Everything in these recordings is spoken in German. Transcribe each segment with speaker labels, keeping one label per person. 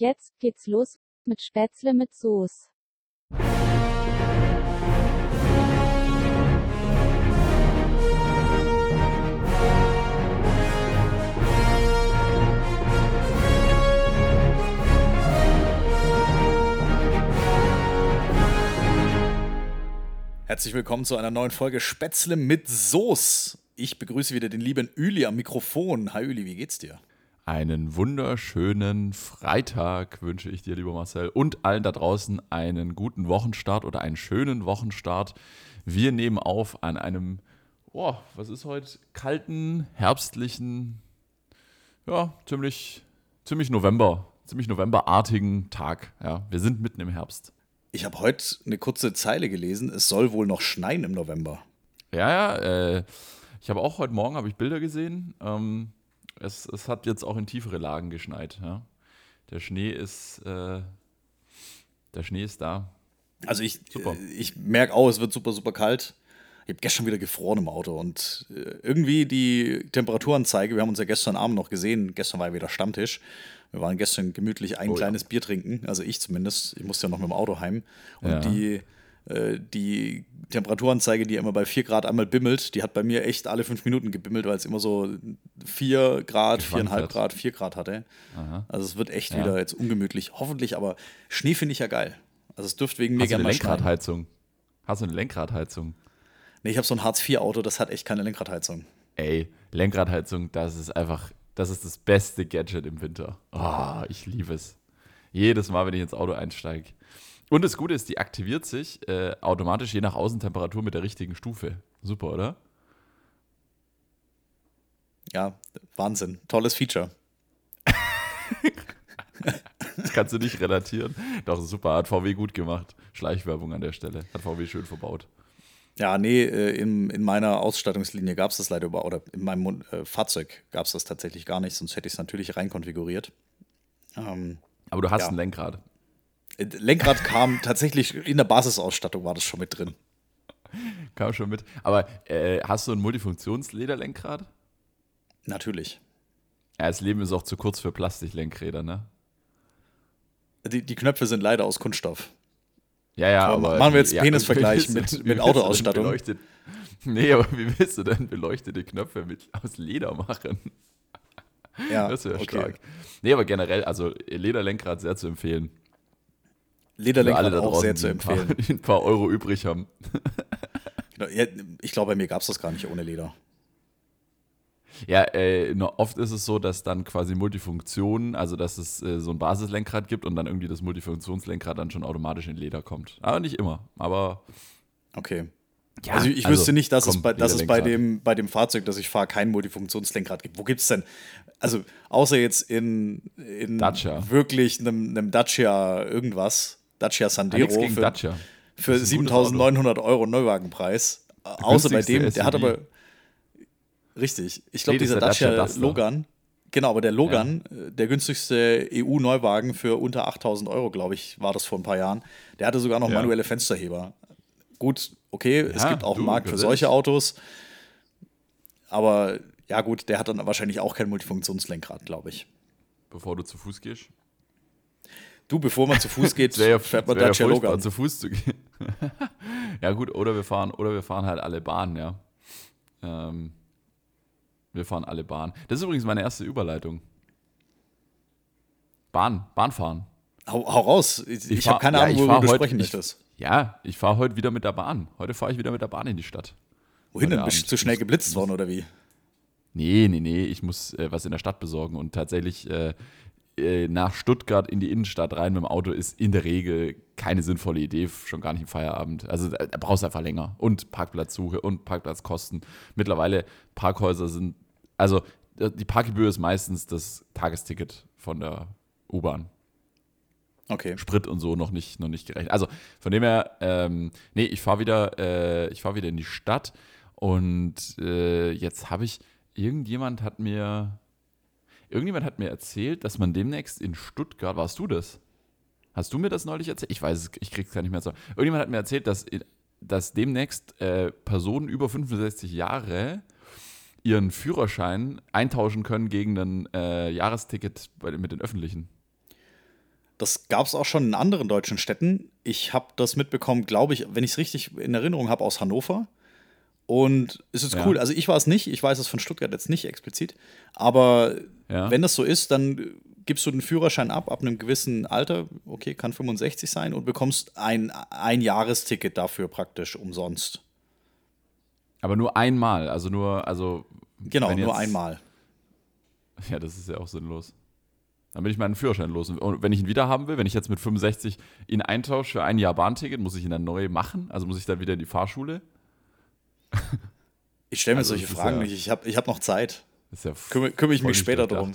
Speaker 1: Jetzt geht's los mit Spätzle mit Soße.
Speaker 2: Herzlich willkommen zu einer neuen Folge Spätzle mit Soße. Ich begrüße wieder den lieben Üli am Mikrofon. Hi Üli, wie geht's dir?
Speaker 3: Einen wunderschönen Freitag wünsche ich dir, lieber Marcel, und allen da draußen einen guten Wochenstart oder einen schönen Wochenstart. Wir nehmen auf an einem, oh, was ist heute, kalten, herbstlichen, ja, ziemlich, ziemlich November, ziemlich Novemberartigen Tag. Ja, wir sind mitten im Herbst.
Speaker 2: Ich habe heute eine kurze Zeile gelesen. Es soll wohl noch schneien im November.
Speaker 3: Ja, ja, äh, ich habe auch heute Morgen habe ich Bilder gesehen. Ähm, es, es hat jetzt auch in tiefere Lagen geschneit. Ja. Der Schnee ist, äh, der Schnee ist da.
Speaker 2: Also ich, äh, ich merke auch, es wird super, super kalt. Ich habe gestern wieder gefroren im Auto und äh, irgendwie die Temperaturanzeige, wir haben uns ja gestern Abend noch gesehen, gestern war ja wieder Stammtisch. Wir waren gestern gemütlich ein oh, kleines ja. Bier trinken, also ich zumindest. Ich musste ja noch mit dem Auto heim. Und ja. die, äh, die Temperaturanzeige, die immer bei 4 Grad einmal bimmelt, die hat bei mir echt alle fünf Minuten gebimmelt, weil es immer so 4 Grad, 4,5 Grad, 4 Grad hatte. Aha. Also es wird echt ja. wieder jetzt ungemütlich. Hoffentlich, aber Schnee finde ich ja geil. Also es dürfte wegen mir
Speaker 3: gerne mal Lenkradheizung? Hast du eine Lenkradheizung?
Speaker 2: Nee, ich habe so ein Hartz-IV-Auto, das hat echt keine Lenkradheizung.
Speaker 3: Ey, Lenkradheizung, das ist einfach das ist das beste Gadget im Winter. Oh, ich liebe es. Jedes Mal, wenn ich ins Auto einsteige. Und das Gute ist, die aktiviert sich äh, automatisch je nach Außentemperatur mit der richtigen Stufe. Super, oder?
Speaker 2: Ja, Wahnsinn. Tolles Feature.
Speaker 3: das kannst du nicht relatieren. Doch, super. Hat VW gut gemacht. Schleichwerbung an der Stelle. Hat VW schön verbaut.
Speaker 2: Ja, nee, äh, in, in meiner Ausstattungslinie gab es das leider über, oder in meinem äh, Fahrzeug gab es das tatsächlich gar nicht, sonst hätte ich es natürlich reinkonfiguriert.
Speaker 3: Ähm, Aber du hast ja. ein Lenkrad.
Speaker 2: Lenkrad kam tatsächlich in der Basisausstattung, war das schon mit drin.
Speaker 3: Kam schon mit. Aber äh, hast du ein Multifunktionslederlenkrad?
Speaker 2: Natürlich.
Speaker 3: Ja, das Leben ist auch zu kurz für Plastiklenkräder, ne?
Speaker 2: Die, die Knöpfe sind leider aus Kunststoff.
Speaker 3: Ja, ja, aber.
Speaker 2: Machen wir jetzt ja, Penisvergleich mit, mit Autoausstattung.
Speaker 3: Nee, aber wie willst du denn beleuchtete Knöpfe mit, aus Leder machen? Ja, das wäre okay. stark. Nee, aber generell, also Lederlenkrad sehr zu empfehlen.
Speaker 2: Lederlenkrad auch sehr zu empfehlen.
Speaker 3: Ein paar, ein paar Euro übrig haben.
Speaker 2: Genau, ich glaube, bei mir gab es das gar nicht ohne Leder.
Speaker 3: Ja, äh, oft ist es so, dass dann quasi Multifunktionen, also dass es äh, so ein Basislenkrad gibt und dann irgendwie das Multifunktionslenkrad dann schon automatisch in Leder kommt. Aber nicht immer, aber.
Speaker 2: Okay. Ja, also ich also, wüsste nicht, dass, es bei, dass es bei, dem, bei dem Fahrzeug, das ich fahre, kein Multifunktionslenkrad gibt. Wo gibt es denn? Also, außer jetzt in, in
Speaker 3: Dacia.
Speaker 2: wirklich einem, einem Dacia irgendwas, Dacia Sandero
Speaker 3: für,
Speaker 2: für 7.900 Euro Neuwagenpreis. Außer bei dem, der hat aber Richtig. Ich glaube, dieser Dacia, Dacia Logan. Genau, aber der Logan, ja. Äh, der günstigste EU-Neuwagen für unter 8000 Euro, glaube ich, war das vor ein paar Jahren. Der hatte sogar noch ja. manuelle Fensterheber. Gut, okay, ja, es gibt auch einen Markt für solche Autos. Aber ja, gut, der hat dann wahrscheinlich auch kein Multifunktionslenkrad, glaube ich.
Speaker 3: Bevor du zu Fuß gehst?
Speaker 2: Du, bevor man zu Fuß geht,
Speaker 3: ja, fährt man Dacia Logan. zu Fuß zu gehen. ja, gut, oder wir fahren, oder wir fahren halt alle Bahnen, ja. Ähm, wir fahren alle Bahn. Das ist übrigens meine erste Überleitung. Bahn, Bahnfahren.
Speaker 2: Hau, hau raus. Ich, ich, habe keine ja, Ahnung, worüber du sprechen möchtest.
Speaker 3: Ja, ich fahre heute wieder mit der Bahn. Heute fahre ich wieder mit der Bahn in die Stadt.
Speaker 2: Wohin denn? Bist du zu schnell geblitzt worden oder wie?
Speaker 3: Nee, nee, nee. Ich muss äh, was in der Stadt besorgen und tatsächlich äh, äh, nach Stuttgart in die Innenstadt rein mit dem Auto ist in der Regel keine sinnvolle Idee, schon gar nicht im Feierabend. Also da, da brauchst du einfach länger. Und Parkplatzsuche und Parkplatzkosten. Mittlerweile Parkhäuser sind, also die Parkgebühr ist meistens das Tagesticket von der U-Bahn.
Speaker 2: Okay.
Speaker 3: Sprit und so noch nicht, noch nicht gerechnet. Also von dem her, ähm, nee, ich fahre wieder, äh, ich wieder in die Stadt und äh, jetzt habe ich, irgendjemand hat mir, Irgendjemand hat mir erzählt, dass man demnächst in Stuttgart, warst du das? Hast du mir das neulich erzählt? Ich weiß es, ich krieg's gar nicht mehr so. Irgendjemand hat mir erzählt, dass, dass demnächst äh, Personen über 65 Jahre ihren Führerschein eintauschen können gegen ein äh, Jahresticket bei, mit den öffentlichen.
Speaker 2: Das gab es auch schon in anderen deutschen Städten. Ich habe das mitbekommen, glaube ich, wenn ich es richtig in Erinnerung habe, aus Hannover. Und es ist
Speaker 3: Ja.
Speaker 2: cool. Also ich war es nicht, ich weiß es von Stuttgart jetzt nicht explizit. Aber
Speaker 3: Ja.
Speaker 2: wenn das so ist, dann gibst du den Führerschein ab, ab einem gewissen Alter, okay, kann 65 sein, und bekommst ein, ein Jahresticket dafür praktisch umsonst.
Speaker 3: Aber nur einmal, also nur, also.
Speaker 2: Genau, nur einmal.
Speaker 3: Ja, das ist ja auch sinnlos. Dann bin ich meinen Führerschein los. Und wenn ich ihn wieder haben will, wenn ich jetzt mit 65 ihn eintausche für ein Jahr Bahnticket, muss ich ihn dann neu machen? Also muss ich dann wieder in die Fahrschule?
Speaker 2: Ich stelle mir
Speaker 3: Also
Speaker 2: solche
Speaker 3: ist
Speaker 2: Fragen
Speaker 3: ja-
Speaker 2: nicht. Ich habe ich hab noch Zeit.
Speaker 3: Ist ja
Speaker 2: Kümmere, kümmere ich mich später drum.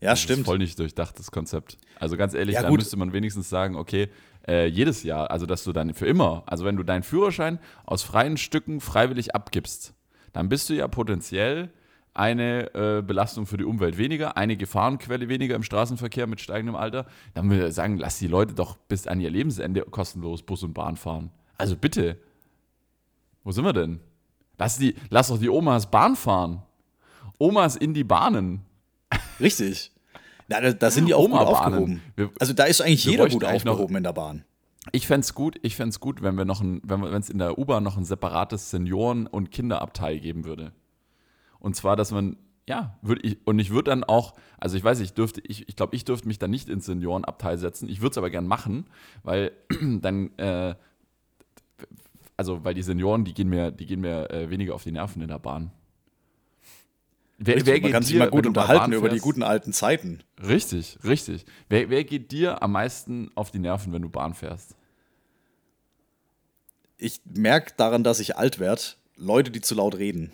Speaker 2: Ja,
Speaker 3: Das ist
Speaker 2: stimmt.
Speaker 3: voll nicht durchdachtes Konzept. Also ganz ehrlich,
Speaker 2: Ja,
Speaker 3: da müsste man wenigstens sagen, okay, äh, jedes Jahr, also dass du dann für immer, also wenn du deinen Führerschein aus freien Stücken freiwillig abgibst, dann bist du ja potenziell eine äh, Belastung für die Umwelt weniger, eine Gefahrenquelle weniger im Straßenverkehr mit steigendem Alter. Dann würde ich sagen, lass die Leute doch bis an ihr Lebensende kostenlos Bus und Bahn fahren. Also bitte. Wo sind wir denn? Lass, die, lass doch die Omas Bahn fahren. Omas in die Bahnen.
Speaker 2: Richtig. Na, da, da sind die auch gut
Speaker 3: Oma-Bahnen.
Speaker 2: aufgehoben.
Speaker 3: Wir-
Speaker 2: Also da ist eigentlich jeder gut
Speaker 3: eigentlich noch-
Speaker 2: aufgehoben in der Bahn.
Speaker 3: Ich fände es gut, ich fänd's gut, wenn wir noch ein, wenn es in der U-Bahn noch ein separates Senioren- und Kinderabteil geben würde. Und zwar, dass man, ja, würde ich, und ich würde dann auch, also ich weiß, ich dürfte, ich, ich glaube, ich dürfte mich dann nicht ins Seniorenabteil setzen. Ich würde es aber gern machen, weil dann, äh, also weil die Senioren, die gehen mir, die gehen mir äh, weniger auf die Nerven in der Bahn. Wer,
Speaker 2: Richtig, man
Speaker 3: geht
Speaker 2: kann sich
Speaker 3: dir,
Speaker 2: mal
Speaker 3: wenn
Speaker 2: gut unterhalten über die guten alten Zeiten.
Speaker 3: Richtig, richtig. Wer, wer geht dir am meisten auf die Nerven, wenn du Bahn fährst?
Speaker 2: Ich merke daran, dass ich alt werde, Leute, die zu laut reden.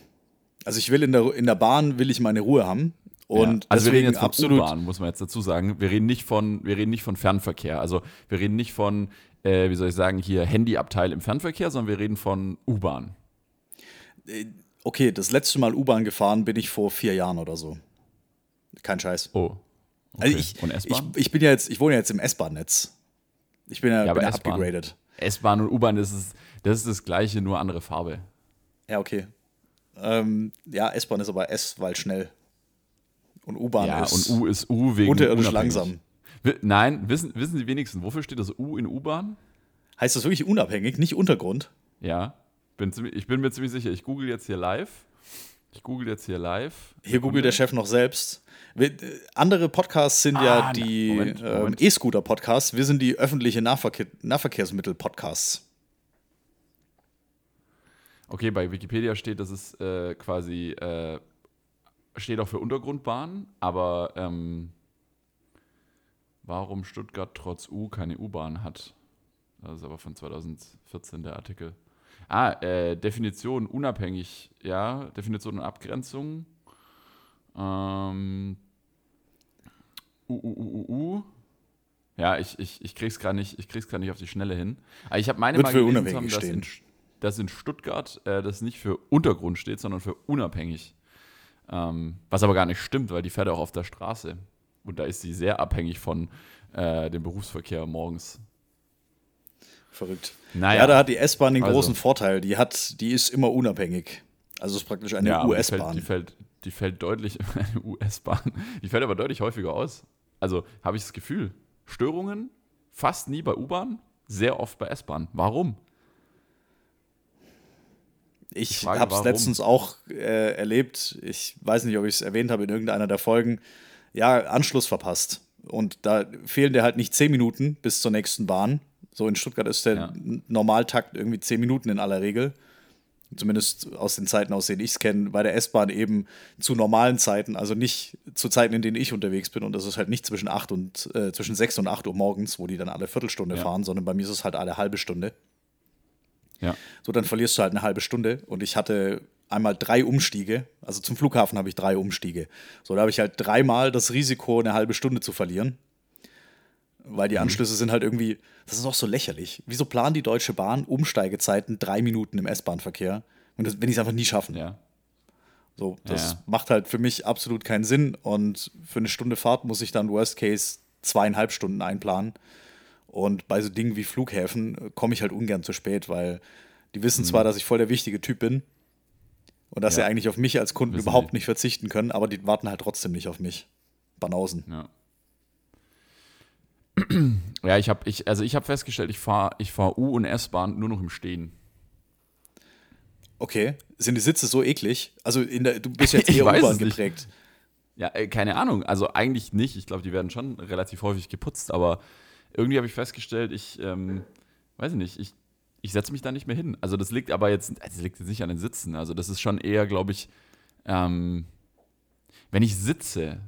Speaker 2: Also ich will in der, in der Bahn, will ich meine Ruhe haben. Und
Speaker 3: ja. also wir
Speaker 2: deswegen
Speaker 3: reden jetzt von
Speaker 2: absolut.
Speaker 3: Muss man jetzt dazu sagen. Wir reden nicht von, wir reden nicht von Fernverkehr. Also wir reden nicht von, äh, wie soll ich sagen, hier Handyabteil im Fernverkehr, sondern wir reden von U-Bahn.
Speaker 2: Okay, das letzte Mal U-Bahn gefahren bin ich vor vier Jahren oder so. Kein Scheiß.
Speaker 3: Oh. Okay.
Speaker 2: Also ich,
Speaker 3: Und
Speaker 2: ich,
Speaker 3: S-Bahn?
Speaker 2: ich bin ja jetzt, ich wohne ja jetzt im S-Bahn-Netz. Ich bin ja,
Speaker 3: Ja,
Speaker 2: bin ja
Speaker 3: S-Bahn.
Speaker 2: abgegradet.
Speaker 3: S-Bahn und U-Bahn, das ist, das ist das gleiche, nur andere Farbe.
Speaker 2: Ja, okay. Ähm, ja, S-Bahn ist aber S, weil schnell. Und U-Bahn
Speaker 3: ja,
Speaker 2: ist
Speaker 3: und U ist U wegen
Speaker 2: unterirdisch
Speaker 3: unabhängig.
Speaker 2: langsam.
Speaker 3: Nein, wissen, wissen Sie wenigstens, wofür steht das U in U-Bahn?
Speaker 2: Heißt das wirklich unabhängig, nicht Untergrund?
Speaker 3: Ja, bin ziemlich, ich bin mir ziemlich sicher. Ich google jetzt hier live. Ich google jetzt hier live.
Speaker 2: Hier googelt der Chef noch selbst. Wir, äh, andere Podcasts sind
Speaker 3: Ah,
Speaker 2: ja die ähm. E-Scooter-Podcasts. Wir sind die öffentliche Nahverkehr Nahverkehrsmittel-Podcasts.
Speaker 3: Okay, bei Wikipedia steht, dass es äh, quasi äh, steht auch für Untergrundbahn, aber ähm, warum Stuttgart trotz U keine U-Bahn hat. Das ist aber von 2014 der Artikel. Ah, äh, Definition unabhängig, ja, Definition und Abgrenzung. Ähm, U, U, U, U, U. Ja, ich, ich, ich krieg's gerade nicht, ich krieg's grad nicht auf die Schnelle hin. Aber ich habe meine
Speaker 2: Wird
Speaker 3: mal gelesen, haben, dass in, dass in Stuttgart äh, das nicht für Untergrund steht, sondern für unabhängig. Ähm, was aber gar nicht stimmt, weil die fährt auch auf der Straße. Und da ist sie sehr abhängig von äh, dem Berufsverkehr morgens.
Speaker 2: Verrückt.
Speaker 3: Naja.
Speaker 2: Ja, da hat die S-Bahn den
Speaker 3: Also.
Speaker 2: großen Vorteil. Die hat, die ist immer unabhängig. Also es ist praktisch eine
Speaker 3: aber die fällt,
Speaker 2: US-Bahn.
Speaker 3: die, fällt, die fällt deutlich, eine US-Bahn, die fällt aber deutlich häufiger aus. Also habe ich das Gefühl, Störungen fast nie bei U-Bahn, sehr oft bei S-Bahn. Warum?
Speaker 2: Ich habe es letztens auch äh, erlebt. Ich weiß nicht, ob ich es erwähnt habe in irgendeiner der Folgen. Ja, Anschluss verpasst. Und da fehlen dir halt nicht zehn Minuten bis zur nächsten Bahn. So in Stuttgart ist der
Speaker 3: Ja.
Speaker 2: Normaltakt irgendwie zehn Minuten in aller Regel. Zumindest aus den Zeiten, aus denen ich es kenne. Bei der S-Bahn eben zu normalen Zeiten, also nicht zu Zeiten, in denen ich unterwegs bin. Und das ist halt nicht zwischen acht und äh, zwischen sechs und acht Uhr morgens, wo die dann alle Viertelstunde
Speaker 3: Ja.
Speaker 2: fahren, sondern bei mir ist es halt alle halbe Stunde.
Speaker 3: Ja.
Speaker 2: So, dann verlierst du halt eine halbe Stunde. Und ich hatte einmal drei Umstiege. Also zum Flughafen habe ich drei Umstiege. So, da habe ich halt dreimal das Risiko, eine halbe Stunde zu verlieren. Weil
Speaker 3: Mhm.
Speaker 2: die Anschlüsse sind halt irgendwie, das ist auch so lächerlich. Wieso planen die Deutsche Bahn Umsteigezeiten drei Minuten im S-Bahn-Verkehr, wenn, die es einfach nie schaffen?
Speaker 3: Ja.
Speaker 2: So, das
Speaker 3: Ja.
Speaker 2: macht halt für mich absolut keinen Sinn. Und für eine Stunde Fahrt muss ich dann Worst Case zweieinhalb Stunden einplanen. Und bei so Dingen wie Flughäfen komme ich halt ungern zu spät, weil die wissen zwar, dass ich voll der wichtige Typ bin und dass.
Speaker 3: Ja.
Speaker 2: sie eigentlich auf mich als Kunden
Speaker 3: Wissen
Speaker 2: überhaupt
Speaker 3: die.
Speaker 2: nicht verzichten können, aber die warten halt trotzdem nicht auf mich. Banausen.
Speaker 3: Ja. Ja, ich habe ich, also ich hab festgestellt, ich fahre ich fahr U- und S-Bahn nur noch im Stehen.
Speaker 2: Okay. Sind die Sitze so eklig? Also in der, du bist jetzt eher U-Bahn geprägt.
Speaker 3: Ja, äh, keine Ahnung. Also eigentlich nicht. Ich glaube, die werden schon relativ häufig geputzt, aber irgendwie habe ich festgestellt, ich ähm, weiß ich nicht, ich, ich setze mich da nicht mehr hin. Also das liegt aber jetzt, also das liegt jetzt nicht an den Sitzen. Also das ist schon eher, glaube ich, ähm, wenn ich sitze,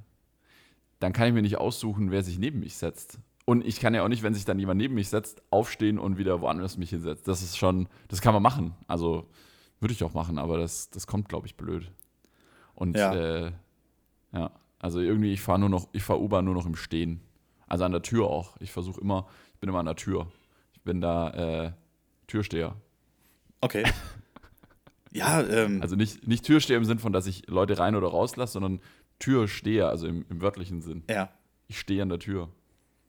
Speaker 3: dann kann ich mir nicht aussuchen, wer sich neben mich setzt. Und ich kann ja auch nicht, wenn sich dann jemand neben mich setzt, aufstehen und wieder woanders mich hinsetzt. Das ist schon, das kann man machen. Also würde ich auch machen, aber das, das kommt, glaube ich, blöd. Und
Speaker 2: Ja.
Speaker 3: äh, ja, also irgendwie, ich fahre nur noch, ich fahre U-Bahn nur noch im Stehen. Also an der Tür auch. Ich versuche immer, ich bin immer an der Tür. Ich bin da äh, Türsteher.
Speaker 2: Okay. Ja, ähm,
Speaker 3: Also nicht, nicht Türsteher im Sinn von, dass ich Leute rein oder rauslasse, sondern Türsteher, also im, im wörtlichen Sinn.
Speaker 2: ja.
Speaker 3: Ich stehe an der Tür.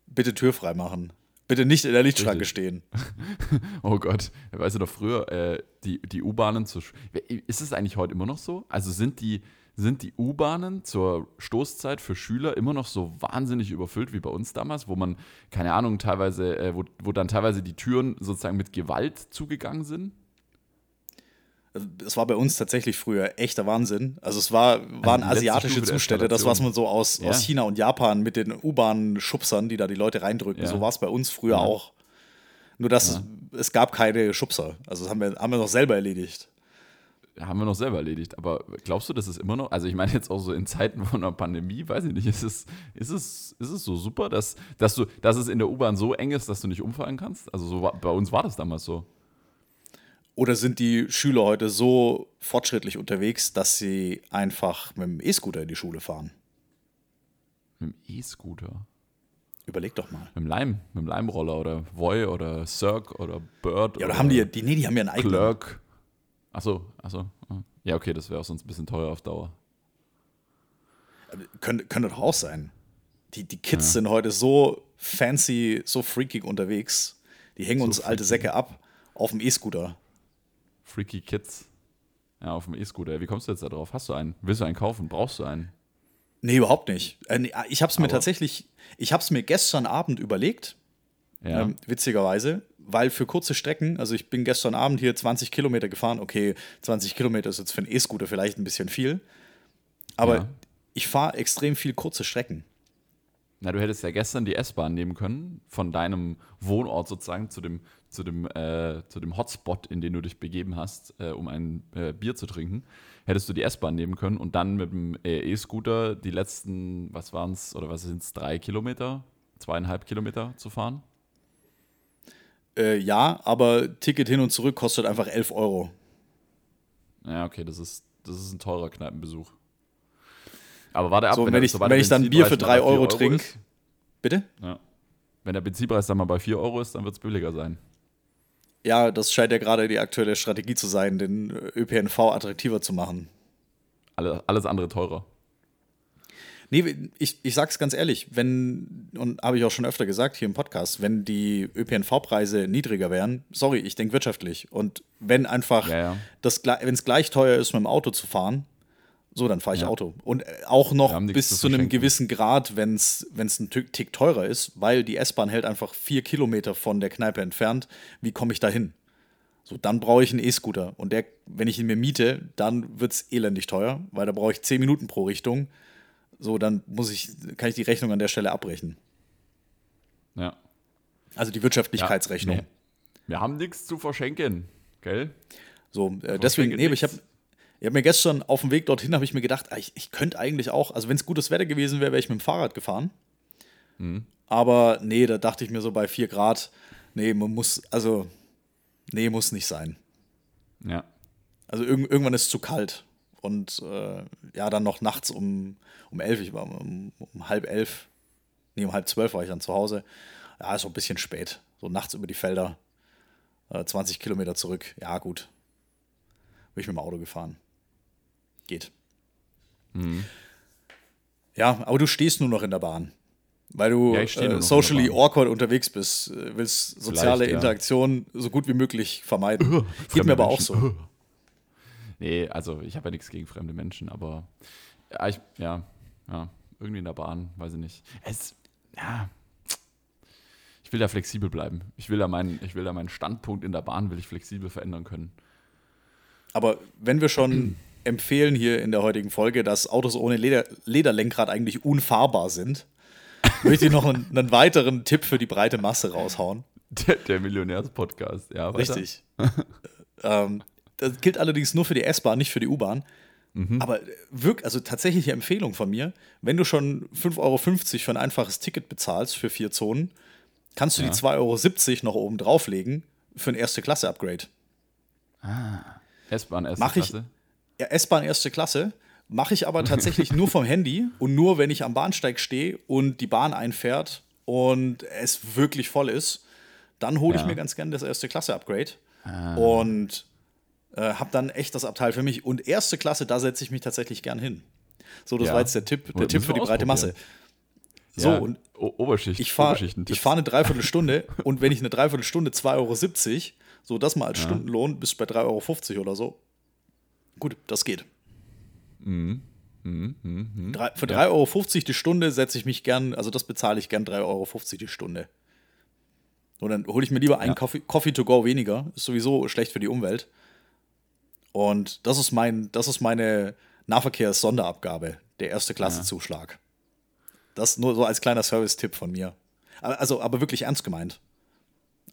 Speaker 2: Bitte Tür frei machen. Bitte nicht in der Lichtschranke
Speaker 3: Richtig.
Speaker 2: stehen.
Speaker 3: Oh Gott, weißt du doch früher, äh, die, die U-Bahnen. Sch- Ist es eigentlich heute immer noch so? Also sind die, sind die U-Bahnen zur Stoßzeit für Schüler immer noch so wahnsinnig überfüllt wie bei uns damals, wo man, keine Ahnung, teilweise, äh, wo, wo dann teilweise die Türen sozusagen mit Gewalt zugegangen sind?
Speaker 2: Also, Es war bei uns tatsächlich früher echter Wahnsinn. Also es war, waren
Speaker 3: letzte
Speaker 2: asiatische Zustände, das, was man so aus,
Speaker 3: Ja.
Speaker 2: aus China und Japan mit den U-Bahn-Schubsern, die da die Leute reindrücken,
Speaker 3: Ja.
Speaker 2: so war es bei uns früher
Speaker 3: Ja.
Speaker 2: auch. Nur dass es gab keine Schubser. Also das haben wir, haben wir noch selber erledigt.
Speaker 3: Haben wir noch selber erledigt. Aber glaubst du, das ist immer noch, also ich meine jetzt auch so in Zeiten von einer Pandemie, weiß ich nicht, ist es, ist es, ist es so super, dass, dass, du, dass es in der U-Bahn so eng ist, dass du nicht umfallen kannst? Also so bei uns war das damals so.
Speaker 2: Oder sind die Schüler heute so fortschrittlich unterwegs, dass sie einfach mit dem E-Scooter in die Schule fahren?
Speaker 3: Mit dem E-Scooter.
Speaker 2: Überleg doch mal.
Speaker 3: Mit dem Leim, mit dem Leimroller oder Voy oder Cirque oder Bird.
Speaker 2: Ja, oder haben die, die, nee, die haben ja einen eigenen.
Speaker 3: Clerk. Achso, achso. Ja, okay, das wäre auch sonst ein bisschen teuer auf Dauer.
Speaker 2: Könnte, könnte doch auch sein. Die, die Kids sind heute so fancy, so freakig unterwegs. Die hängen uns alte Säcke ab auf dem E-Scooter.
Speaker 3: Freaky Kids. Ja, auf dem E-Scooter. Wie kommst du jetzt da drauf? Hast du einen? Willst du einen kaufen? Brauchst du einen?
Speaker 2: Nee, überhaupt nicht. Äh, Ich habe es mir
Speaker 3: Aber-
Speaker 2: tatsächlich, ich habe es mir gestern Abend überlegt,
Speaker 3: Ja.
Speaker 2: ähm, witzigerweise, weil für kurze Strecken, also ich bin gestern Abend hier 20 Kilometer gefahren, okay, 20 Kilometer ist jetzt für einen E-Scooter vielleicht ein bisschen viel, aber
Speaker 3: Ja.
Speaker 2: ich fahre extrem viel kurze Strecken.
Speaker 3: Na, du hättest ja gestern die S-Bahn nehmen können, von deinem Wohnort sozusagen zu dem, zu dem, äh, zu dem Hotspot, in den du dich begeben hast, äh, um ein äh, Bier zu trinken. Hättest du die S-Bahn nehmen können und dann mit dem äh, E-Scooter die letzten, was waren es, oder was sind es, drei Kilometer, zweieinhalb Kilometer zu fahren?
Speaker 2: Äh, ja, aber Ticket hin und zurück kostet einfach 11 Euro.
Speaker 3: Ja, okay, das ist, das ist ein teurer Kneipenbesuch. Aber warte ab,
Speaker 2: So, wenn,
Speaker 3: der-
Speaker 2: ich,
Speaker 3: sobald
Speaker 2: wenn ich dann Bier für
Speaker 3: Benzinpreis mal
Speaker 2: 3
Speaker 3: bei vier
Speaker 2: Euro trinke. Bitte?
Speaker 3: Ja. Wenn der Benzinpreis dann mal bei 4 Euro ist, dann wird es billiger sein.
Speaker 2: Ja, das scheint ja gerade die aktuelle Strategie zu sein, den ÖPNV attraktiver zu machen.
Speaker 3: Alle, alles andere teurer.
Speaker 2: Nee, ich, ich sag's ganz ehrlich, wenn, und habe ich auch schon öfter gesagt hier im Podcast, wenn die ÖPNV-Preise niedriger wären, sorry, ich denke wirtschaftlich. Und wenn einfach
Speaker 3: Ja, ja.
Speaker 2: das wenn es gleich teuer ist, mit dem Auto zu fahren, so, dann fahre ich
Speaker 3: Ja.
Speaker 2: Auto. Und äh, auch noch bis
Speaker 3: zu
Speaker 2: zu einem gewissen Grad, wenn es ein Tick Tick teurer ist, weil die S-Bahn hält einfach vier Kilometer von der Kneipe entfernt. Wie komme ich da hin? So, dann brauche ich einen E-Scooter. Und der, wenn ich ihn mir miete, dann wird es elendig teuer, weil da brauche ich zehn Minuten pro Richtung. So, dann muss ich, kann ich die Rechnung an der Stelle abbrechen.
Speaker 3: Ja.
Speaker 2: Also die Wirtschaftlichkeitsrechnung.
Speaker 3: Ja, nee. Wir haben nichts zu verschenken, gell?
Speaker 2: So, äh, deswegen,
Speaker 3: verschenke
Speaker 2: nee, ich habe ich hab mir gestern auf dem Weg dorthin, habe ich mir gedacht, ah, ich, ich könnte eigentlich auch, also wenn es gutes Wetter gewesen wäre, wäre ich mit dem Fahrrad gefahren.
Speaker 3: Mhm.
Speaker 2: Aber nee, da dachte ich mir so bei 4 Grad, nee, man muss, also, nee, muss nicht sein.
Speaker 3: Ja.
Speaker 2: Also irg irgendwann ist es zu kalt. Und äh, ja, dann noch nachts um, um elf, ich war um, um halb elf, nee, um halb zwölf war ich dann zu Hause. Ja, ist noch ein bisschen spät. So nachts über die Felder, äh, 20 Kilometer zurück. Ja, gut. Bin ich mit dem Auto gefahren. Geht.
Speaker 3: Mhm.
Speaker 2: Ja, aber du stehst nur noch in der Bahn. Weil du
Speaker 3: Ja,
Speaker 2: äh, socially awkward unterwegs bist, äh, willst soziale
Speaker 3: Vielleicht, ja.
Speaker 2: Interaktion so gut wie möglich vermeiden. Geht
Speaker 3: Fremde
Speaker 2: mir aber auch so.
Speaker 3: Nee, also ich habe ja nichts gegen fremde Menschen, aber ja, ich, ja, ja, irgendwie in der Bahn, weiß ich nicht. Es, ja, ich will da flexibel bleiben. Ich will da meinen, ich will da meinen Standpunkt in der Bahn will ich flexibel verändern können.
Speaker 2: Aber wenn wir schon empfehlen hier in der heutigen Folge, dass Autos ohne Leder, Lederlenkrad eigentlich unfahrbar sind, möchte ich noch einen, einen, weiteren Tipp für die breite Masse raushauen.
Speaker 3: Der, der Millionärs-Podcast, ja.
Speaker 2: Weiter. Richtig. ähm, das gilt allerdings nur für die S-Bahn, nicht für die U-Bahn. Mhm. Aber wirklich, also tatsächliche Empfehlung von mir, wenn du schon 5,50 Euro für ein einfaches Ticket bezahlst für vier Zonen, kannst du ja. die 2,70 Euro noch oben drauflegen für ein Erste-Klasse-Upgrade.
Speaker 3: Ah. S-Bahn erste Mach
Speaker 2: Klasse? Ich, ja, S-Bahn erste Klasse. Mache ich aber tatsächlich nur vom Handy und nur, wenn ich am Bahnsteig stehe und die Bahn einfährt und es wirklich voll ist. Dann hole ich ja. mir ganz gerne das erste Klasse-Upgrade. Ah. Und äh, habe dann echt das Abteil für mich. Und erste Klasse, da setze ich mich tatsächlich gern hin. So, das ja. war jetzt der Tipp, der Tipp für die breite Masse. So,
Speaker 3: ja,
Speaker 2: und
Speaker 3: Oberschicht,
Speaker 2: ich fahre fahr eine Dreiviertelstunde und wenn ich eine Dreiviertelstunde 2,70 Euro, so das mal als ja. Stundenlohn, bist du bei 3,50 Euro oder so. Gut, das geht.
Speaker 3: Mhm. Mhm, mhm, mhm.
Speaker 2: Drei, für 3,50 ja. Euro die Stunde setze ich mich gern, also das bezahle ich gern 3,50 Euro die Stunde. Und dann hole ich mir lieber einen Coffee, Coffee to go weniger. Ist sowieso schlecht für die Umwelt. Und das ist mein, das ist meine Nahverkehrs-Sonderabgabe, der erste Klasse-Zuschlag. Ja. Das nur so als kleiner Service-Tipp von mir. Also, aber wirklich ernst gemeint.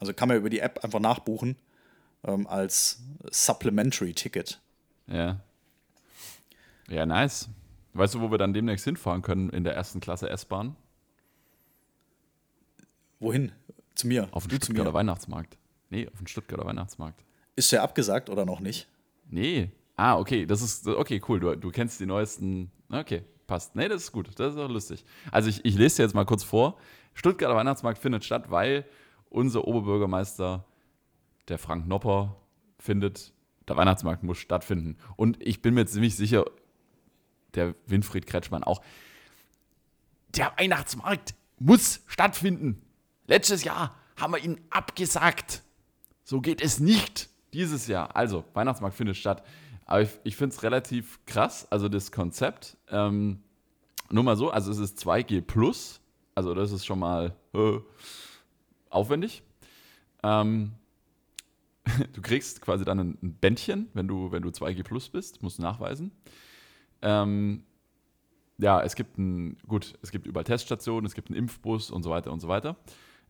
Speaker 2: Also kann man über die App einfach nachbuchen ähm, als Supplementary Ticket.
Speaker 3: Ja. Ja, nice. Weißt du, wo wir dann demnächst hinfahren können in der ersten Klasse S-Bahn?
Speaker 2: Wohin? Zu mir.
Speaker 3: Auf den Stuttgarter Weihnachtsmarkt. Nee, auf den Stuttgarter Weihnachtsmarkt.
Speaker 2: Ist der abgesagt oder noch nicht?
Speaker 3: Nee. Ah, okay, das ist, okay, cool. Du, du kennst die neuesten. Okay, passt. Nee, das ist gut. Das ist auch lustig. Also, ich, ich lese dir jetzt mal kurz vor. Stuttgarter Weihnachtsmarkt findet statt, weil unser Oberbürgermeister, der Frank Nopper, findet, der Weihnachtsmarkt muss stattfinden. Und ich bin mir ziemlich sicher, der Winfried Kretschmann auch, der Weihnachtsmarkt muss stattfinden. Letztes Jahr haben wir ihn abgesagt. So geht es nicht dieses Jahr. Also, Weihnachtsmarkt findet statt. Aber ich, ich finde es relativ krass, also das Konzept. Ähm, nur mal so, also es ist 2G Plus, also das ist schon mal äh, aufwendig. Ähm, du kriegst quasi dann ein, Bändchen, wenn du, wenn du 2G Plus bist, musst du nachweisen. Ähm, ja, es gibt ein, gut, es gibt überall Teststationen, es gibt einen Impfbus und so weiter und so weiter.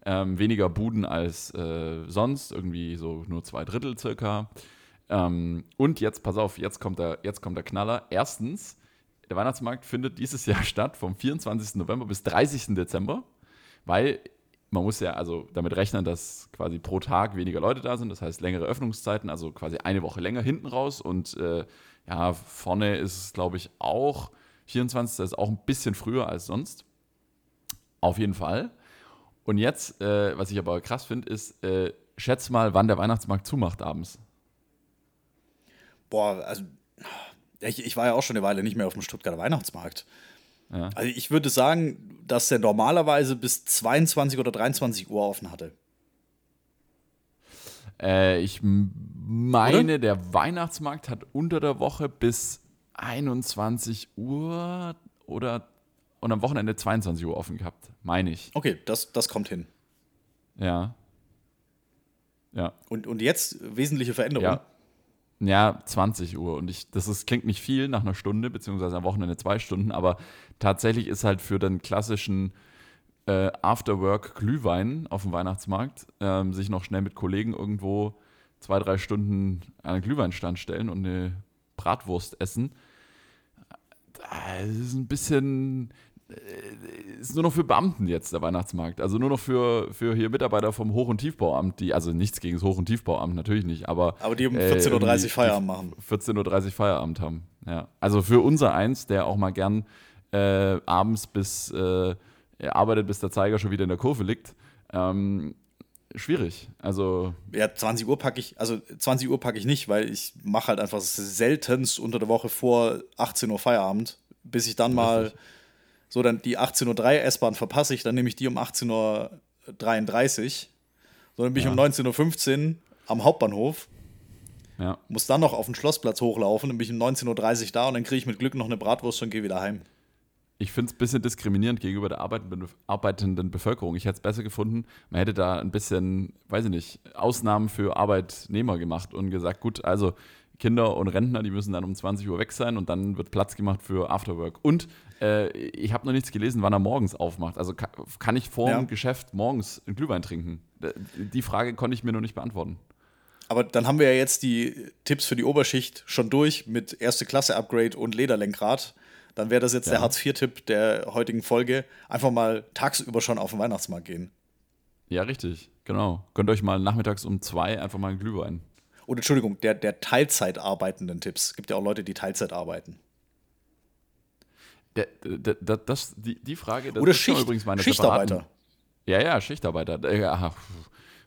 Speaker 3: Ähm, weniger Buden als äh, sonst, irgendwie so nur zwei Drittel circa. Ähm, und jetzt, pass auf, jetzt kommt, der, jetzt kommt der Knaller. Erstens, der Weihnachtsmarkt findet dieses Jahr statt, vom 24. November bis 30. Dezember, weil man muss ja also damit rechnen, dass quasi pro Tag weniger Leute da sind, das heißt längere Öffnungszeiten, also quasi eine Woche länger hinten raus und äh, ja, vorne ist es, glaube ich, auch 24. ist auch ein bisschen früher als sonst. Auf jeden Fall. Und jetzt, äh, was ich aber krass finde, ist, äh, schätz mal, wann der Weihnachtsmarkt zumacht abends.
Speaker 2: Boah, also ich, ich war ja auch schon eine Weile nicht mehr auf dem Stuttgarter Weihnachtsmarkt. Ja. Also ich würde sagen, dass der normalerweise bis 22 oder 23 Uhr offen hatte.
Speaker 3: Äh, ich meine, oder? der Weihnachtsmarkt hat unter der Woche bis 21 Uhr oder und am Wochenende 22 Uhr offen gehabt, meine ich.
Speaker 2: Okay, das, das kommt hin.
Speaker 3: Ja. Ja.
Speaker 2: Und, und jetzt wesentliche Veränderung.
Speaker 3: Ja. Ja, 20 Uhr. Und ich, das ist, klingt nicht viel nach einer Stunde, beziehungsweise am Wochenende zwei Stunden, aber tatsächlich ist halt für den klassischen äh, Afterwork Glühwein auf dem Weihnachtsmarkt, ähm, sich noch schnell mit Kollegen irgendwo zwei, drei Stunden an einen Glühweinstand stellen und eine Bratwurst essen. Das ist ein bisschen, äh, ist nur noch für Beamten jetzt der Weihnachtsmarkt. Also nur noch für, für hier Mitarbeiter vom Hoch- und Tiefbauamt, die, also nichts gegen das Hoch- und Tiefbauamt, natürlich nicht, aber.
Speaker 2: Aber die um 14.30 Uhr Feierabend machen.
Speaker 3: 14.30 Uhr Feierabend haben, ja. Also für unser eins, der auch mal gern äh, abends bis, äh, er arbeitet, bis der Zeiger schon wieder in der Kurve liegt, ähm, schwierig. Also.
Speaker 2: Ja, 20 Uhr packe ich, also 20 Uhr packe ich nicht, weil ich mache halt einfach seltenst unter der Woche vor 18 Uhr Feierabend, bis ich dann mal. Richtig so, dann die 18.03 Uhr S-Bahn verpasse ich, dann nehme ich die um 18.33 Uhr. So, dann bin ich um 19.15 Uhr am Hauptbahnhof.
Speaker 3: Ja.
Speaker 2: Muss dann noch auf den Schlossplatz hochlaufen, dann bin ich um 19.30 Uhr da und dann kriege ich mit Glück noch eine Bratwurst und gehe wieder heim.
Speaker 3: ich finde es ein bisschen diskriminierend gegenüber der arbeitenden, arbeitenden Bevölkerung. Ich hätte es besser gefunden, man hätte da ein bisschen, weiß ich nicht, Ausnahmen für Arbeitnehmer gemacht und gesagt, gut, also Kinder und Rentner, die müssen dann um 20 Uhr weg sein und dann wird Platz gemacht für Afterwork. Und äh, ich habe noch nichts gelesen, wann er morgens aufmacht. Also kann, kann ich vor dem ja. Geschäft morgens einen Glühwein trinken? Die Frage konnte ich mir noch nicht beantworten.
Speaker 2: Aber dann haben wir ja jetzt die Tipps für die Oberschicht schon durch mit erste Klasse Upgrade und Lederlenkrad. Dann wäre das jetzt ja. der Hartz-IV-Tipp der heutigen Folge. Einfach mal tagsüber schon auf den Weihnachtsmarkt gehen.
Speaker 3: Ja, richtig, genau. Gönnt euch mal nachmittags um zwei einfach mal einen Glühwein.
Speaker 2: Und Entschuldigung, der, der Teilzeit arbeitenden Tipps. Es gibt ja auch Leute, die Teilzeit arbeiten.
Speaker 3: Der, der, der, das, die, die Frage,
Speaker 2: das Oder ist Schicht, übrigens meine Schichtarbeiter.
Speaker 3: Ja, ja, Schichtarbeiter. Ja,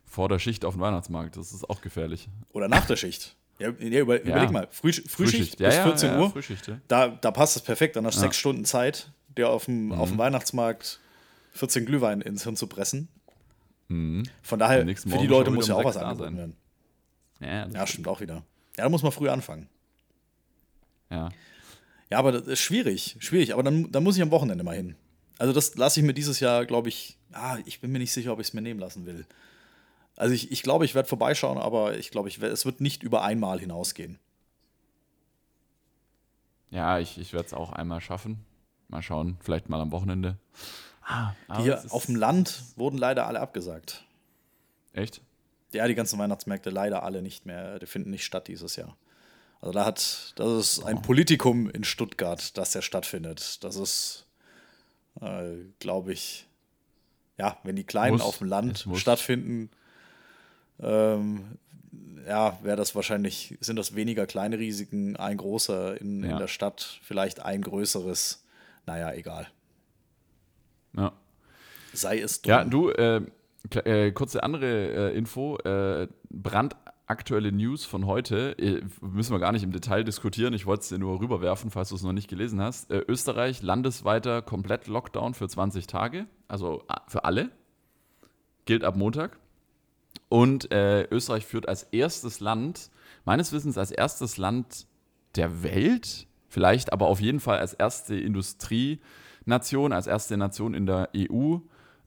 Speaker 3: vor der Schicht auf dem Weihnachtsmarkt, das ist auch gefährlich.
Speaker 2: Oder nach der Schicht. Ja, ja, über, ja. Überleg mal, Früh, Frühschicht, Frühschicht bis 14 Uhr, da, da passt es perfekt. Dann hast du sechs Stunden Zeit, dir auf dem, mhm. auf dem Weihnachtsmarkt 14 Glühwein ins Hirn zu pressen. Mhm. Von daher, für die Leute muss ja auch was angeboten werden. Ja, ja stimmt auch wieder. Ja, da muss man früh anfangen.
Speaker 3: Ja.
Speaker 2: Ja, aber das ist schwierig, schwierig. Aber dann, dann muss ich am Wochenende mal hin. Also das lasse ich mir dieses Jahr, glaube ich, ah, ich bin mir nicht sicher, ob ich es mir nehmen lassen will. Also ich, ich glaube, ich werde vorbeischauen, aber ich glaube, ich, es wird nicht über einmal hinausgehen.
Speaker 3: Ja, ich, ich werde es auch einmal schaffen. Mal schauen, vielleicht mal am Wochenende.
Speaker 2: Ah, Hier auf dem Land wurden leider alle abgesagt.
Speaker 3: Echt?
Speaker 2: Ja, die ganzen Weihnachtsmärkte leider alle nicht mehr, die finden nicht statt dieses Jahr. Also da hat, das ist ein oh. Politikum in Stuttgart, das ja stattfindet. Das ist, äh, glaube ich, ja, wenn die Kleinen muss, auf dem Land stattfinden, ähm, ja, wäre das wahrscheinlich, sind das weniger kleine Risiken, ein großer in, ja. in der Stadt, vielleicht ein größeres. Naja, egal.
Speaker 3: Ja.
Speaker 2: Sei es dumm.
Speaker 3: Ja, du, äh, äh, kurze andere äh, Info. Äh, brandaktuelle News von heute. Äh, müssen wir gar nicht im Detail diskutieren. Ich wollte es dir nur rüberwerfen, falls du es noch nicht gelesen hast. Äh, Österreich landesweiter komplett Lockdown für 20 Tage. Also für alle. Gilt ab Montag. Und äh, Österreich führt als erstes Land, meines Wissens als erstes Land der Welt, vielleicht aber auf jeden Fall als erste Industrienation, als erste Nation in der EU,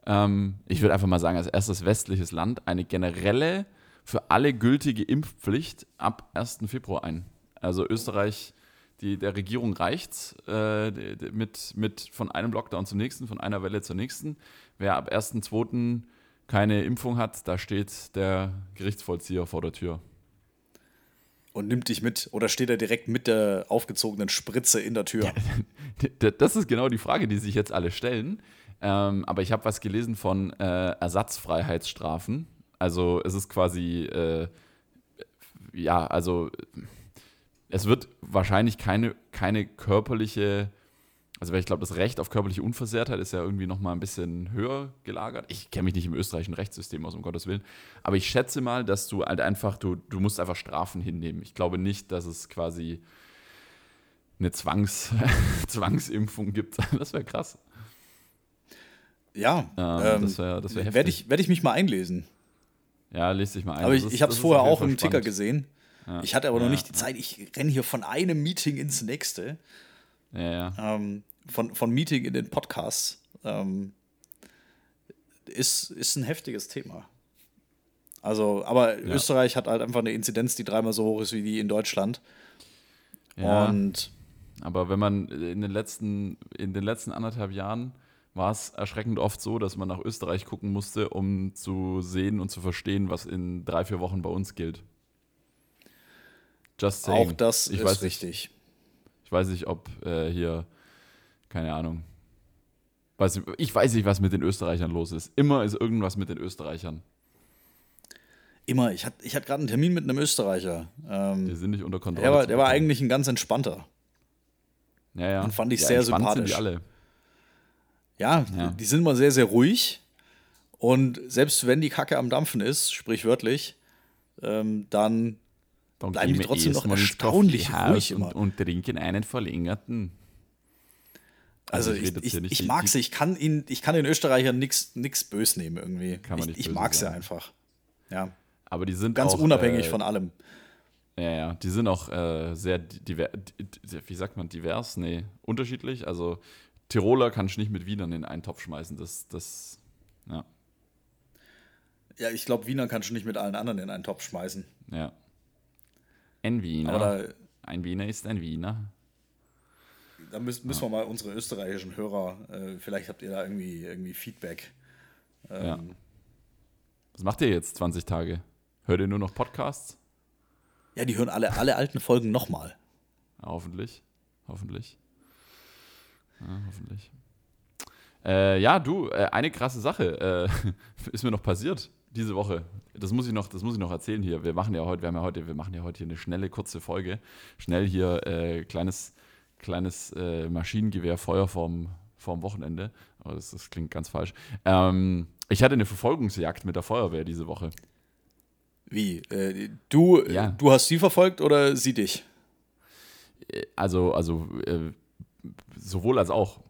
Speaker 3: ähm, ich würde einfach mal sagen, als erstes westliches Land, eine generelle, für alle gültige Impfpflicht ab 1. Februar ein. Also Österreich, die, der Regierung reicht äh, mit, mit von einem Lockdown zum nächsten, von einer Welle zur nächsten. Wer ab 1.2 keine Impfung hat, da steht der Gerichtsvollzieher vor der Tür.
Speaker 2: Und nimmt dich mit oder steht er direkt mit der aufgezogenen Spritze in der Tür?
Speaker 3: Ja, das ist genau die Frage, die sich jetzt alle stellen. Ähm, aber ich habe was gelesen von äh, Ersatzfreiheitsstrafen. Also es ist quasi, äh, ja, also es wird wahrscheinlich keine, keine körperliche also weil ich glaube, das Recht auf körperliche Unversehrtheit ist ja irgendwie noch mal ein bisschen höher gelagert. Ich kenne mich nicht im österreichischen Rechtssystem aus, um Gottes Willen. Aber ich schätze mal, dass du halt einfach, du, du musst einfach Strafen hinnehmen. Ich glaube nicht, dass es quasi eine Zwangs, Zwangsimpfung gibt. Das wäre krass.
Speaker 2: Ja, ähm, das wäre das wär heftig. Werde ich, werd ich mich mal einlesen.
Speaker 3: Ja, lese dich mal ein.
Speaker 2: Aber ich, ich habe es vorher auch im Ticker gesehen. Ja. Ich hatte aber noch ja. nicht die Zeit. Ich renne hier von einem Meeting ins nächste.
Speaker 3: Ja, ja.
Speaker 2: Ähm, von, von Meeting in den Podcasts. Ähm, ist, ist ein heftiges Thema. Also, aber ja. Österreich hat halt einfach eine Inzidenz, die dreimal so hoch ist wie die in Deutschland.
Speaker 3: Ja, Und aber wenn man in den letzten, in den letzten anderthalb Jahren war es erschreckend oft so, dass man nach Österreich gucken musste, um zu sehen und zu verstehen, was in drei, vier Wochen bei uns gilt.
Speaker 2: Just saying. Auch das ich ist weiß richtig.
Speaker 3: Nicht, ich weiß nicht, ob äh, hier keine Ahnung. Weiß, ich weiß nicht, was mit den Österreichern los ist. Immer ist irgendwas mit den Österreichern.
Speaker 2: Immer. Ich hatte ich gerade einen Termin mit einem Österreicher.
Speaker 3: Ähm, die sind nicht unter Kontrolle.
Speaker 2: Der war, der war eigentlich ein ganz entspannter.
Speaker 3: Ja, ja.
Speaker 2: Und fand ich ja, sehr sympathisch.
Speaker 3: Sind die alle.
Speaker 2: Ja, ja, die sind immer sehr, sehr ruhig. Und selbst wenn die Kacke am Dampfen ist, sprichwörtlich, ähm, dann, dann bleiben die trotzdem noch erstaunlich ruhig
Speaker 3: und, und, trinken einen verlängerten.
Speaker 2: Also, also ich, ich, ich, ich mag sie, ich kann ihn, ich kann den Österreichern nichts bös nehmen irgendwie.
Speaker 3: Kann man nicht
Speaker 2: ich, ich mag sie einfach. Ja.
Speaker 3: Aber die sind
Speaker 2: ganz
Speaker 3: auch,
Speaker 2: unabhängig äh, von allem.
Speaker 3: Ja, ja, die sind auch äh, sehr divers, wie sagt man, divers? Nee, unterschiedlich. Also Tiroler kannst du nicht mit Wienern in einen Topf schmeißen. Das, das, ja.
Speaker 2: Ja, ich glaube, Wiener kannst du nicht mit allen anderen in einen Topf schmeißen.
Speaker 3: Ja. Ein Wiener.
Speaker 2: Da,
Speaker 3: ein Wiener ist ein Wiener.
Speaker 2: Da müssen, müssen wir mal unsere österreichischen Hörer, äh, vielleicht habt ihr da irgendwie, irgendwie Feedback.
Speaker 3: Ähm, ja. Was macht ihr jetzt 20 Tage? Hört ihr nur noch Podcasts?
Speaker 2: Ja, die hören alle, alle alten Folgen nochmal.
Speaker 3: Ja, hoffentlich. Hoffentlich. Ja, hoffentlich. Äh, ja, du, äh, eine krasse Sache äh, ist mir noch passiert diese Woche. Das muss ich noch, das muss ich noch erzählen hier. Wir machen ja heute, wir haben ja heute, wir machen ja heute hier eine schnelle, kurze Folge. Schnell hier äh, kleines, kleines äh, Maschinengewehr Feuer vorm, vorm Wochenende. Aber das, das klingt ganz falsch. Ähm, ich hatte eine Verfolgungsjagd mit der Feuerwehr diese Woche.
Speaker 2: Wie? Äh, du, ja. du hast sie verfolgt oder sie dich?
Speaker 3: Äh, also, also äh, sowohl als auch.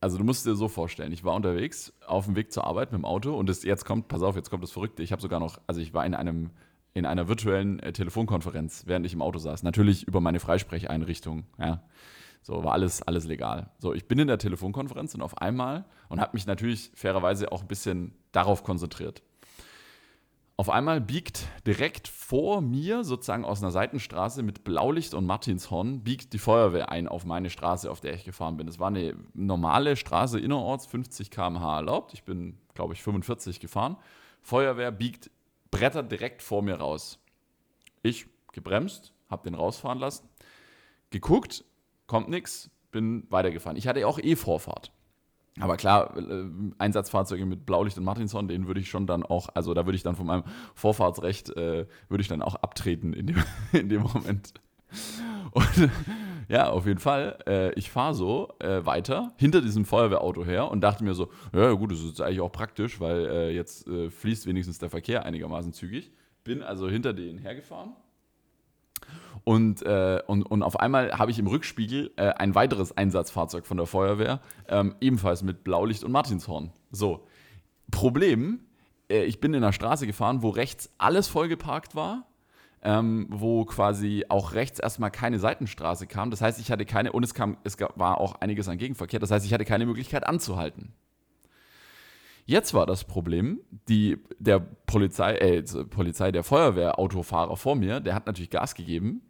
Speaker 3: Also du musst dir so vorstellen, ich war unterwegs auf dem Weg zur Arbeit mit dem Auto und das, jetzt kommt, pass auf, jetzt kommt das Verrückte. Ich habe sogar noch, also ich war in einem in einer virtuellen äh, Telefonkonferenz, während ich im Auto saß. Natürlich über meine Freisprecheinrichtung. Ja. So war alles, alles legal. So, ich bin in der Telefonkonferenz und auf einmal und habe mich natürlich fairerweise auch ein bisschen darauf konzentriert. Auf einmal biegt direkt vor mir, sozusagen aus einer Seitenstraße mit Blaulicht und Martinshorn, biegt die Feuerwehr ein auf meine Straße, auf der ich gefahren bin. Es war eine normale Straße innerorts, 50 km/h erlaubt. Ich bin, glaube ich, 45 gefahren. Feuerwehr biegt Bretter direkt vor mir raus. Ich gebremst, habe den rausfahren lassen, geguckt, kommt nichts, bin weitergefahren. Ich hatte auch eh Vorfahrt. Aber klar, äh, Einsatzfahrzeuge mit Blaulicht und Martinshorn, den würde ich schon dann auch, also da würde ich dann von meinem Vorfahrtsrecht, äh, würde ich dann auch abtreten in dem, in dem Moment. Und ja, auf jeden Fall, äh, ich fahre so äh, weiter hinter diesem Feuerwehrauto her und dachte mir so, ja gut, das ist eigentlich auch praktisch, weil äh, jetzt äh, fließt wenigstens der Verkehr einigermaßen zügig. Bin also hinter denen hergefahren und, äh, und, und auf einmal habe ich im Rückspiegel äh, ein weiteres Einsatzfahrzeug von der Feuerwehr, ähm, ebenfalls mit Blaulicht und Martinshorn. So, Problem, äh, ich bin in einer Straße gefahren, wo rechts alles vollgeparkt war. Ähm, wo quasi auch rechts erstmal keine Seitenstraße kam. Das heißt, ich hatte keine, und es, kam, es war auch einiges an Gegenverkehr, das heißt, ich hatte keine Möglichkeit anzuhalten. Jetzt war das Problem, die, der Polizei, äh, Polizei, der Feuerwehrautofahrer vor mir, der hat natürlich Gas gegeben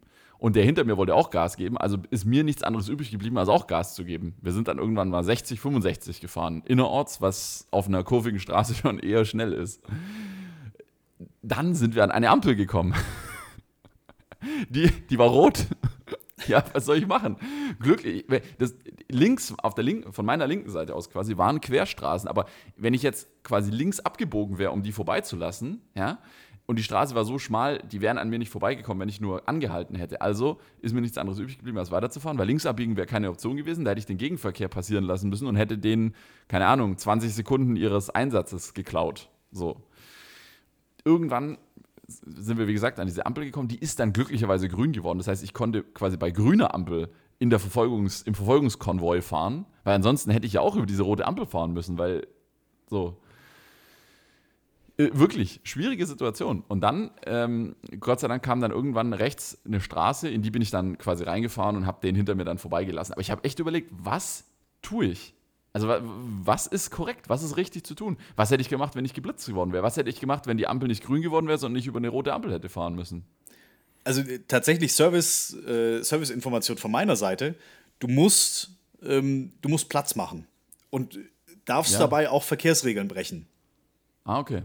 Speaker 3: und der hinter mir wollte auch Gas geben, also ist mir nichts anderes übrig geblieben, als auch Gas zu geben. Wir sind dann irgendwann mal 60, 65 gefahren, innerorts, was auf einer kurvigen Straße schon eher schnell ist. Dann sind wir an eine Ampel gekommen. Die, die war rot. Ja, was soll ich machen? Glücklich. Das, links, auf der linken, von meiner linken Seite aus quasi, waren Querstraßen. Aber wenn ich jetzt quasi links abgebogen wäre, um die vorbeizulassen, ja, und die Straße war so schmal, die wären an mir nicht vorbeigekommen, wenn ich nur angehalten hätte. Also ist mir nichts anderes übrig geblieben, als weiterzufahren, weil links abbiegen wäre keine Option gewesen. Da hätte ich den Gegenverkehr passieren lassen müssen und hätte denen, keine Ahnung, 20 Sekunden ihres Einsatzes geklaut. So. Irgendwann sind wir, wie gesagt, an diese Ampel gekommen. Die ist dann glücklicherweise grün geworden. Das heißt, ich konnte quasi bei grüner Ampel in der Verfolgungs-, im Verfolgungskonvoi fahren, weil ansonsten hätte ich ja auch über diese rote Ampel fahren müssen, weil so. Äh, wirklich, schwierige Situation. Und dann, ähm, Gott sei Dank, kam dann irgendwann rechts eine Straße, in die bin ich dann quasi reingefahren und habe den hinter mir dann vorbeigelassen. Aber ich habe echt überlegt, was tue ich? Also was ist korrekt? Was ist richtig zu tun? Was hätte ich gemacht, wenn ich geblitzt geworden wäre? Was hätte ich gemacht, wenn die Ampel nicht grün geworden wäre, sondern nicht über eine rote Ampel hätte fahren müssen?
Speaker 2: Also äh, tatsächlich Service, äh, Serviceinformation von meiner Seite. Du musst, ähm, du musst Platz machen und darfst ja. dabei auch Verkehrsregeln brechen.
Speaker 3: Ah, okay.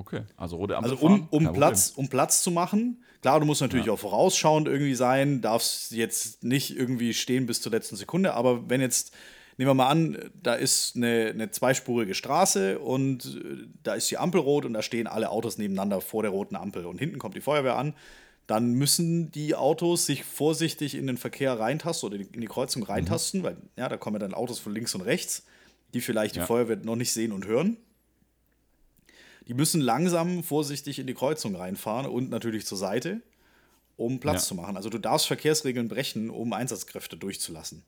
Speaker 3: Okay, also rote Ampel.
Speaker 2: Also um, um, Platz, um Platz zu machen. Klar, du musst natürlich ja. auch vorausschauend irgendwie sein, darfst jetzt nicht irgendwie stehen bis zur letzten Sekunde, aber wenn jetzt nehmen wir mal an, da ist eine, eine zweispurige Straße und äh, da ist die Ampel rot und da stehen alle Autos nebeneinander vor der roten Ampel und hinten kommt die Feuerwehr an. Dann müssen die Autos sich vorsichtig in den Verkehr reintasten oder in die Kreuzung reintasten, mhm. weil ja, da kommen dann Autos von links und rechts, die vielleicht ja. die Feuerwehr noch nicht sehen und hören. Die müssen langsam vorsichtig in die Kreuzung reinfahren und natürlich zur Seite, um Platz ja. zu machen. Also du darfst Verkehrsregeln brechen, um Einsatzkräfte durchzulassen.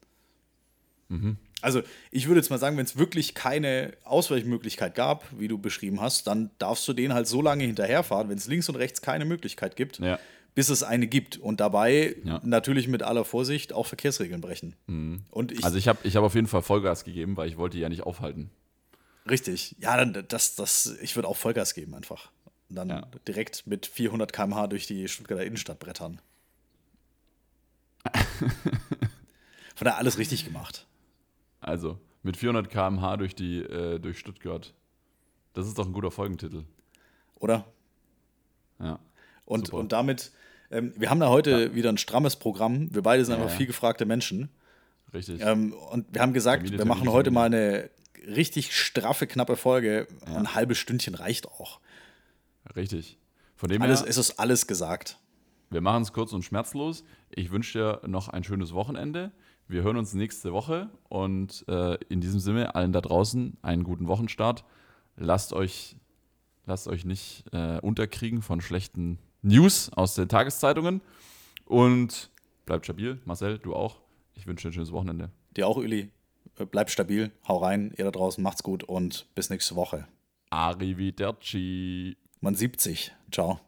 Speaker 2: Mhm. Also ich würde jetzt mal sagen, wenn es wirklich keine Ausweichmöglichkeit gab, wie du beschrieben hast, dann darfst du den halt so lange hinterherfahren, wenn es links und rechts keine Möglichkeit gibt, ja. bis es eine gibt. Und dabei
Speaker 3: Ja.
Speaker 2: natürlich mit aller Vorsicht auch Verkehrsregeln brechen. Und ich,
Speaker 3: Also ich habe ich hab auf jeden Fall Vollgas gegeben, weil ich wollte die ja nicht aufhalten.
Speaker 2: Richtig, ja, dann, das, das, ich würde auch Vollgas geben einfach. Und dann
Speaker 3: Ja.
Speaker 2: direkt mit 400 km/h durch die Stuttgarter Innenstadt brettern. Von daher alles richtig gemacht.
Speaker 3: Also mit 400 km/h durch, die, äh, durch Stuttgart. Das ist doch ein guter Folgentitel.
Speaker 2: Oder?
Speaker 3: Ja.
Speaker 2: Und,
Speaker 3: Super.
Speaker 2: und damit, ähm, wir haben da heute wieder ein strammes Programm. Wir beide sind
Speaker 3: Ja,
Speaker 2: einfach
Speaker 3: ja.
Speaker 2: viel gefragte Menschen.
Speaker 3: Richtig.
Speaker 2: Ähm, und wir haben gesagt,
Speaker 3: Termine,
Speaker 2: wir machen
Speaker 3: Termine,
Speaker 2: heute
Speaker 3: Termine.
Speaker 2: mal eine richtig straffe, knappe Folge. Ein halbes Stündchen reicht auch.
Speaker 3: Richtig. Von dem
Speaker 2: Alles,
Speaker 3: her,
Speaker 2: es ist alles gesagt.
Speaker 3: wir machen es kurz und schmerzlos. Ich wünsche dir noch ein schönes Wochenende. Wir hören uns nächste Woche und äh, in diesem Sinne allen da draußen einen guten Wochenstart. Lasst euch, lasst euch nicht äh, unterkriegen von schlechten News aus den Tageszeitungen und bleibt stabil. Marcel, du auch. Ich wünsche dir ein schönes Wochenende.
Speaker 2: Dir auch, Uli. Bleibt stabil, hau rein, ihr da draußen, macht's gut und bis nächste Woche.
Speaker 3: Arrivederci.
Speaker 2: Man sieht sich. Ciao.